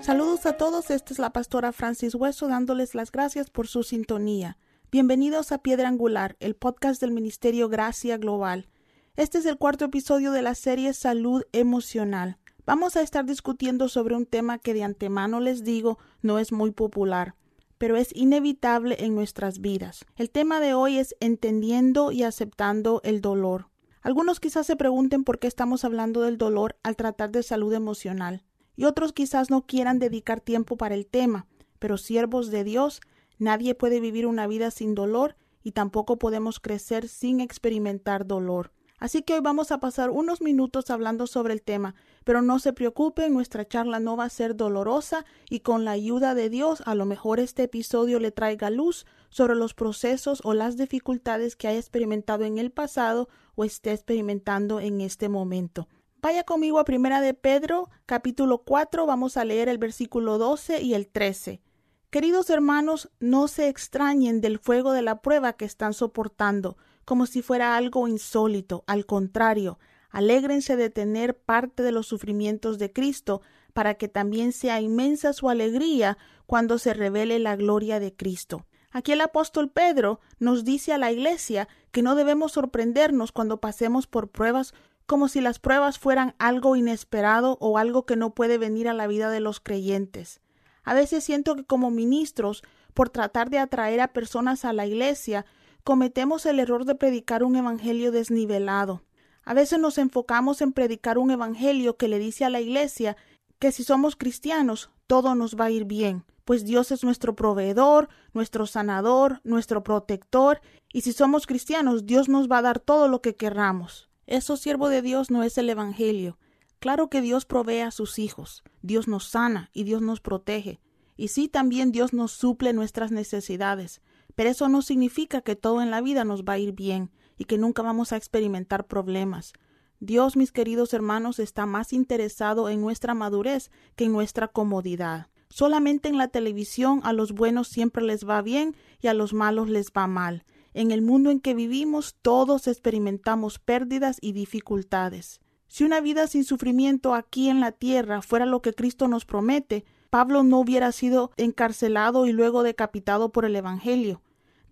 Saludos a todos, esta es la pastora Francis Hueso dándoles las gracias por su sintonía. Bienvenidos a Piedra Angular, el podcast del Ministerio Gracia Global. Este es el cuarto episodio de la serie Salud Emocional. Vamos a estar discutiendo sobre un tema que de antemano les digo no es muy popular, pero es inevitable en nuestras vidas. El tema de hoy es entendiendo y aceptando el dolor. Algunos quizás se pregunten por qué estamos hablando del dolor al tratar de salud emocional, y otros quizás no quieran dedicar tiempo para el tema, pero siervos de Dios Nadie puede vivir una vida sin dolor y tampoco podemos crecer sin experimentar dolor. Así que hoy vamos a pasar unos minutos hablando sobre el tema, pero no se preocupen, nuestra charla no va a ser dolorosa y con la ayuda de Dios a lo mejor este episodio le traiga luz sobre los procesos o las dificultades que haya experimentado en el pasado o esté experimentando en este momento. Vaya conmigo a Primera de Pedro, capítulo 4, vamos a leer el versículo 12 y el 13. Queridos hermanos, no se extrañen del fuego de la prueba que están soportando, como si fuera algo insólito. Al contrario, alégrense de tener parte de los sufrimientos de Cristo, para que también sea inmensa su alegría cuando se revele la gloria de Cristo. Aquí el apóstol Pedro nos dice a la Iglesia que no debemos sorprendernos cuando pasemos por pruebas como si las pruebas fueran algo inesperado o algo que no puede venir a la vida de los creyentes. A veces siento que como ministros, por tratar de atraer a personas a la iglesia, cometemos el error de predicar un evangelio desnivelado. A veces nos enfocamos en predicar un evangelio que le dice a la iglesia que si somos cristianos todo nos va a ir bien, pues Dios es nuestro proveedor, nuestro sanador, nuestro protector, y si somos cristianos Dios nos va a dar todo lo que querramos. Eso siervo de Dios no es el evangelio. Claro que Dios provee a sus hijos, Dios nos sana y Dios nos protege. Y sí, también Dios nos suple nuestras necesidades, pero eso no significa que todo en la vida nos va a ir bien y que nunca vamos a experimentar problemas. Dios, mis queridos hermanos, está más interesado en nuestra madurez que en nuestra comodidad. Solamente en la televisión a los buenos siempre les va bien y a los malos les va mal. En el mundo en que vivimos todos experimentamos pérdidas y dificultades. Si una vida sin sufrimiento aquí en la tierra fuera lo que Cristo nos promete, Pablo no hubiera sido encarcelado y luego decapitado por el Evangelio.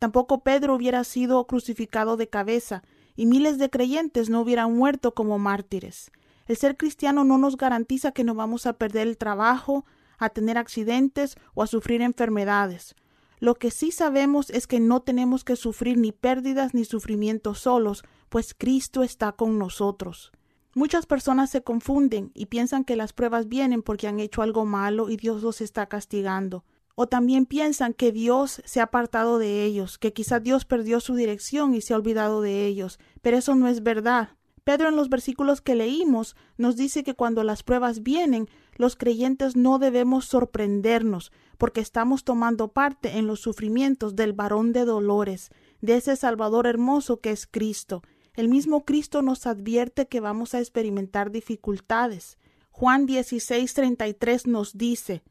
Tampoco Pedro hubiera sido crucificado de cabeza, y miles de creyentes no hubieran muerto como mártires. El ser cristiano no nos garantiza que no vamos a perder el trabajo, a tener accidentes o a sufrir enfermedades. Lo que sí sabemos es que no tenemos que sufrir ni pérdidas ni sufrimientos solos, pues Cristo está con nosotros. Muchas personas se confunden y piensan que las pruebas vienen porque han hecho algo malo y Dios los está castigando. O también piensan que Dios se ha apartado de ellos, que quizá Dios perdió su dirección y se ha olvidado de ellos. Pero eso no es verdad. Pedro en los versículos que leímos nos dice que cuando las pruebas vienen, los creyentes no debemos sorprendernos, porque estamos tomando parte en los sufrimientos del varón de dolores, de ese Salvador hermoso que es Cristo. El mismo Cristo nos advierte que vamos a experimentar dificultades. Juan 16:33 nos dice,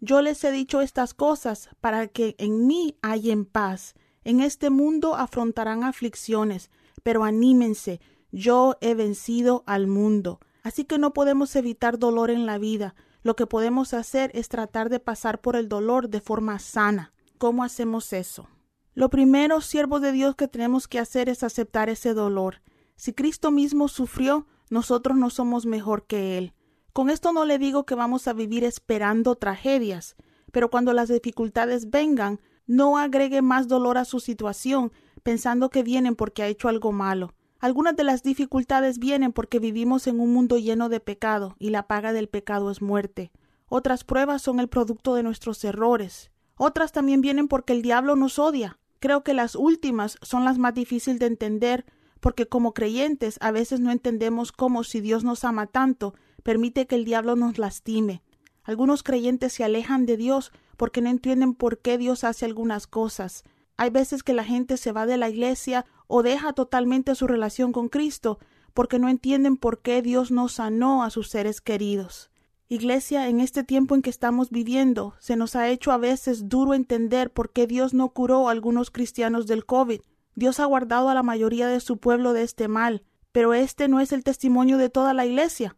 Yo les he dicho estas cosas para que en mí hayan paz. En este mundo afrontarán aflicciones, pero anímense, yo he vencido al mundo. Así que no podemos evitar dolor en la vida. Lo que podemos hacer es tratar de pasar por el dolor de forma sana. ¿Cómo hacemos eso? Lo primero, siervos de Dios, que tenemos que hacer es aceptar ese dolor. Si Cristo mismo sufrió, nosotros no somos mejor que Él. Con esto no le digo que vamos a vivir esperando tragedias, pero cuando las dificultades vengan, no agregue más dolor a su situación, pensando que vienen porque ha hecho algo malo. Algunas de las dificultades vienen porque vivimos en un mundo lleno de pecado, y la paga del pecado es muerte. Otras pruebas son el producto de nuestros errores. Otras también vienen porque el diablo nos odia. Creo que las últimas son las más difíciles de entender porque como creyentes a veces no entendemos cómo si Dios nos ama tanto, permite que el diablo nos lastime. Algunos creyentes se alejan de Dios porque no entienden por qué Dios hace algunas cosas. Hay veces que la gente se va de la iglesia o deja totalmente su relación con Cristo porque no entienden por qué Dios no sanó a sus seres queridos. Iglesia, en este tiempo en que estamos viviendo, se nos ha hecho a veces duro entender por qué Dios no curó a algunos cristianos del COVID. Dios ha guardado a la mayoría de su pueblo de este mal, pero este no es el testimonio de toda la Iglesia.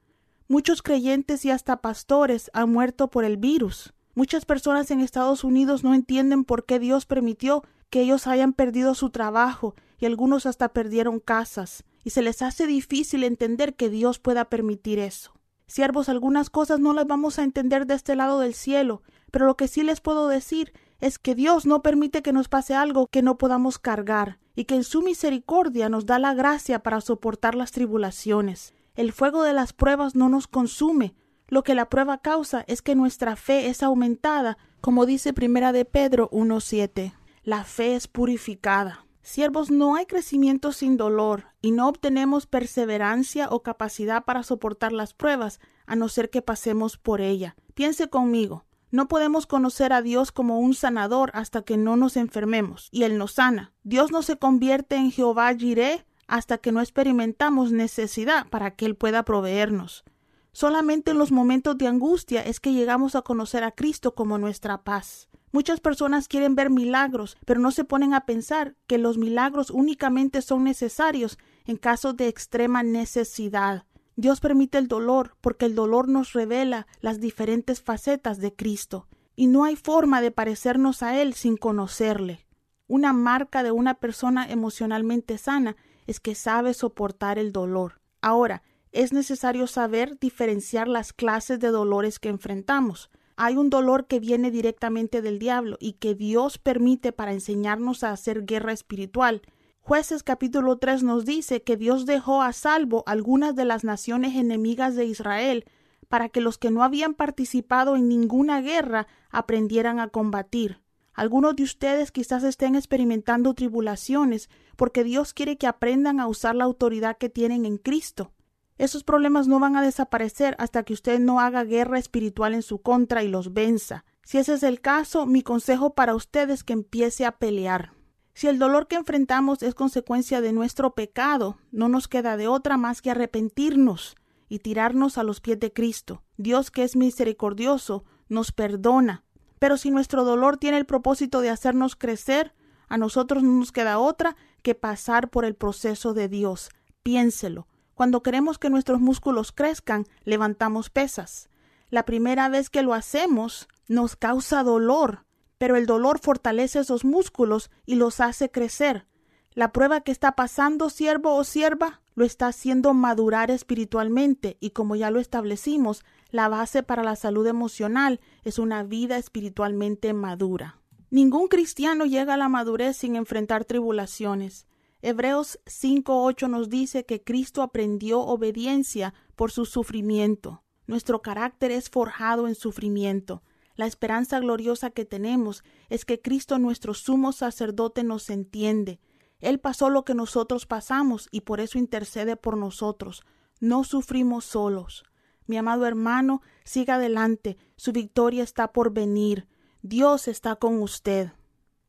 Muchos creyentes y hasta pastores han muerto por el virus. Muchas personas en Estados Unidos no entienden por qué Dios permitió que ellos hayan perdido su trabajo y algunos hasta perdieron casas, y se les hace difícil entender que Dios pueda permitir eso. Siervos, algunas cosas no las vamos a entender de este lado del cielo, pero lo que sí les puedo decir es que Dios no permite que nos pase algo que no podamos cargar, y que en su misericordia nos da la gracia para soportar las tribulaciones. El fuego de las pruebas no nos consume, lo que la prueba causa es que nuestra fe es aumentada, como dice Primera de Pedro 1.7. La fe es purificada. Siervos, no hay crecimiento sin dolor, y no obtenemos perseverancia o capacidad para soportar las pruebas, a no ser que pasemos por ella. Piense conmigo. No podemos conocer a Dios como un sanador hasta que no nos enfermemos, y Él nos sana. Dios no se convierte en Jehová Jireh hasta que no experimentamos necesidad para que Él pueda proveernos. Solamente en los momentos de angustia es que llegamos a conocer a Cristo como nuestra paz. Muchas personas quieren ver milagros, pero no se ponen a pensar que los milagros únicamente son necesarios en caso de extrema necesidad. Dios permite el dolor porque el dolor nos revela las diferentes facetas de Cristo, y no hay forma de parecernos a Él sin conocerle. Una marca de una persona emocionalmente sana es que sabe soportar el dolor. Ahora, es necesario saber diferenciar las clases de dolores que enfrentamos. Hay un dolor que viene directamente del diablo y que Dios permite para enseñarnos a hacer guerra espiritual. Jueces capítulo 3 nos dice que Dios dejó a salvo algunas de las naciones enemigas de Israel para que los que no habían participado en ninguna guerra aprendieran a combatir. Algunos de ustedes quizás estén experimentando tribulaciones porque Dios quiere que aprendan a usar la autoridad que tienen en Cristo. Esos problemas no van a desaparecer hasta que usted no haga guerra espiritual en su contra y los venza. Si ese es el caso, mi consejo para usted es que empiece a pelear. Si el dolor que enfrentamos es consecuencia de nuestro pecado, no nos queda de otra más que arrepentirnos y tirarnos a los pies de Cristo. Dios, que es misericordioso, nos perdona. Pero si nuestro dolor tiene el propósito de hacernos crecer, a nosotros no nos queda otra que pasar por el proceso de Dios. Piénselo. Cuando queremos que nuestros músculos crezcan, levantamos pesas. La primera vez que lo hacemos nos causa dolor, pero el dolor fortalece esos músculos y los hace crecer. La prueba que está pasando siervo o sierva lo está haciendo madurar espiritualmente y como ya lo establecimos, la base para la salud emocional es una vida espiritualmente madura. Ningún cristiano llega a la madurez sin enfrentar tribulaciones. Hebreos 5.8 nos dice que Cristo aprendió obediencia por su sufrimiento. Nuestro carácter es forjado en sufrimiento. La esperanza gloriosa que tenemos es que Cristo nuestro sumo sacerdote nos entiende. Él pasó lo que nosotros pasamos y por eso intercede por nosotros. No sufrimos solos. Mi amado hermano, siga adelante. Su victoria está por venir. Dios está con usted.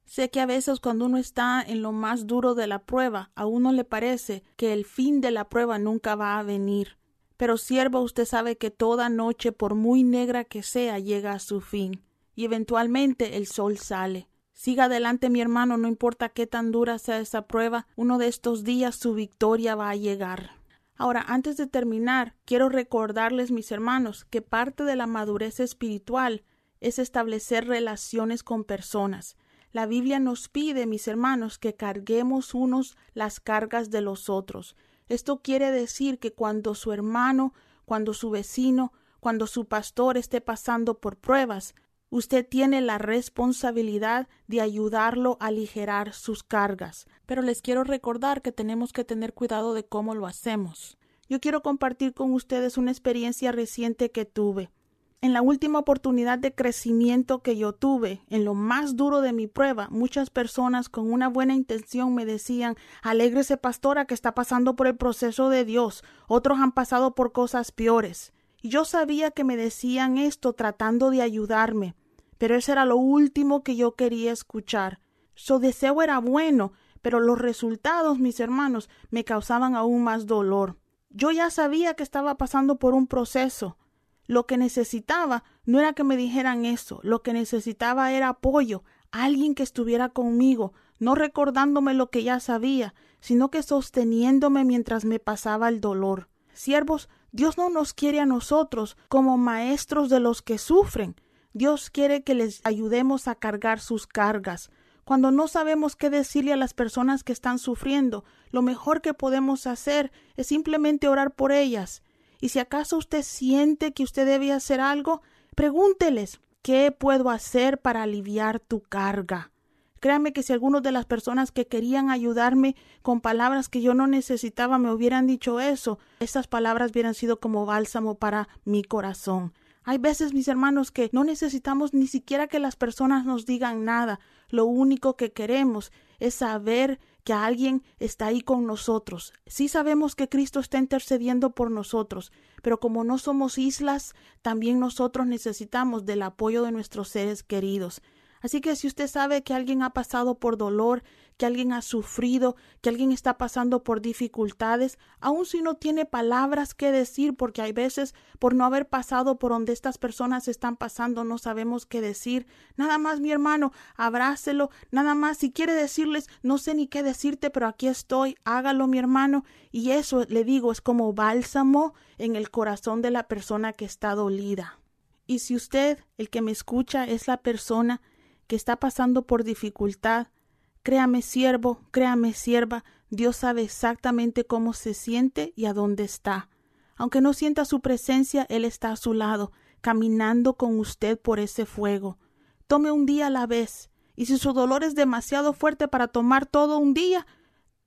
Sé que a veces cuando uno está en lo más duro de la prueba, a uno le parece que el fin de la prueba nunca va a venir. Pero siervo, usted sabe que toda noche, por muy negra que sea, llega a su fin, y eventualmente el sol sale. Siga adelante, mi hermano, no importa qué tan dura sea esa prueba, uno de estos días su victoria va a llegar. Ahora, antes de terminar, quiero recordarles, mis hermanos, que parte de la madurez espiritual es establecer relaciones con personas. La Biblia nos pide, mis hermanos, que carguemos unos las cargas de los otros. Esto quiere decir que cuando su hermano, cuando su vecino, cuando su pastor esté pasando por pruebas, usted tiene la responsabilidad de ayudarlo a aligerar sus cargas. Pero les quiero recordar que tenemos que tener cuidado de cómo lo hacemos. Yo quiero compartir con ustedes una experiencia reciente que tuve. En la última oportunidad de crecimiento que yo tuve, en lo más duro de mi prueba, muchas personas con una buena intención me decían Alégrese, pastora, que está pasando por el proceso de Dios. Otros han pasado por cosas peores. Y yo sabía que me decían esto tratando de ayudarme, pero eso era lo último que yo quería escuchar. Su deseo era bueno, pero los resultados, mis hermanos, me causaban aún más dolor. Yo ya sabía que estaba pasando por un proceso, lo que necesitaba no era que me dijeran eso, lo que necesitaba era apoyo, alguien que estuviera conmigo, no recordándome lo que ya sabía, sino que sosteniéndome mientras me pasaba el dolor. Siervos, Dios no nos quiere a nosotros como maestros de los que sufren. Dios quiere que les ayudemos a cargar sus cargas. Cuando no sabemos qué decirle a las personas que están sufriendo, lo mejor que podemos hacer es simplemente orar por ellas. Y si acaso usted siente que usted debe hacer algo, pregúnteles ¿qué puedo hacer para aliviar tu carga? Créame que si algunas de las personas que querían ayudarme con palabras que yo no necesitaba me hubieran dicho eso, esas palabras hubieran sido como bálsamo para mi corazón. Hay veces, mis hermanos, que no necesitamos ni siquiera que las personas nos digan nada. Lo único que queremos es saber que alguien está ahí con nosotros. Sí sabemos que Cristo está intercediendo por nosotros, pero como no somos islas, también nosotros necesitamos del apoyo de nuestros seres queridos. Así que si usted sabe que alguien ha pasado por dolor, que alguien ha sufrido, que alguien está pasando por dificultades, aun si no tiene palabras que decir, porque hay veces por no haber pasado por donde estas personas están pasando no sabemos qué decir. Nada más, mi hermano, abrácelo, nada más si quiere decirles no sé ni qué decirte, pero aquí estoy, hágalo, mi hermano, y eso le digo es como bálsamo en el corazón de la persona que está dolida. Y si usted, el que me escucha, es la persona que está pasando por dificultad, créame siervo, créame sierva, Dios sabe exactamente cómo se siente y a dónde está. Aunque no sienta su presencia, Él está a su lado, caminando con usted por ese fuego. Tome un día a la vez, y si su dolor es demasiado fuerte para tomar todo un día,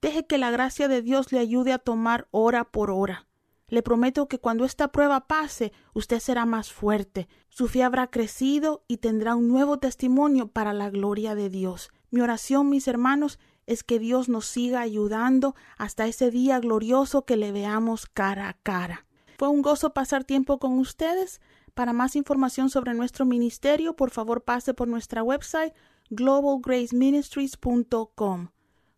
deje que la gracia de Dios le ayude a tomar hora por hora. Le prometo que cuando esta prueba pase, usted será más fuerte, su fe habrá crecido y tendrá un nuevo testimonio para la gloria de Dios. Mi oración, mis hermanos, es que Dios nos siga ayudando hasta ese día glorioso que le veamos cara a cara. Fue un gozo pasar tiempo con ustedes. Para más información sobre nuestro ministerio, por favor pase por nuestra website globalgraceministries.com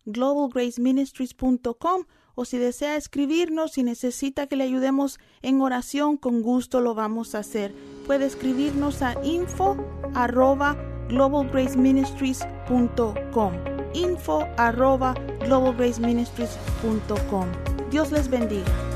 globalgraceministries.com o si desea escribirnos y necesita que le ayudemos en oración, con gusto lo vamos a hacer. Puede escribirnos a info arroba globalgraceministries.com info arroba globalgraceministries.com Dios les bendiga.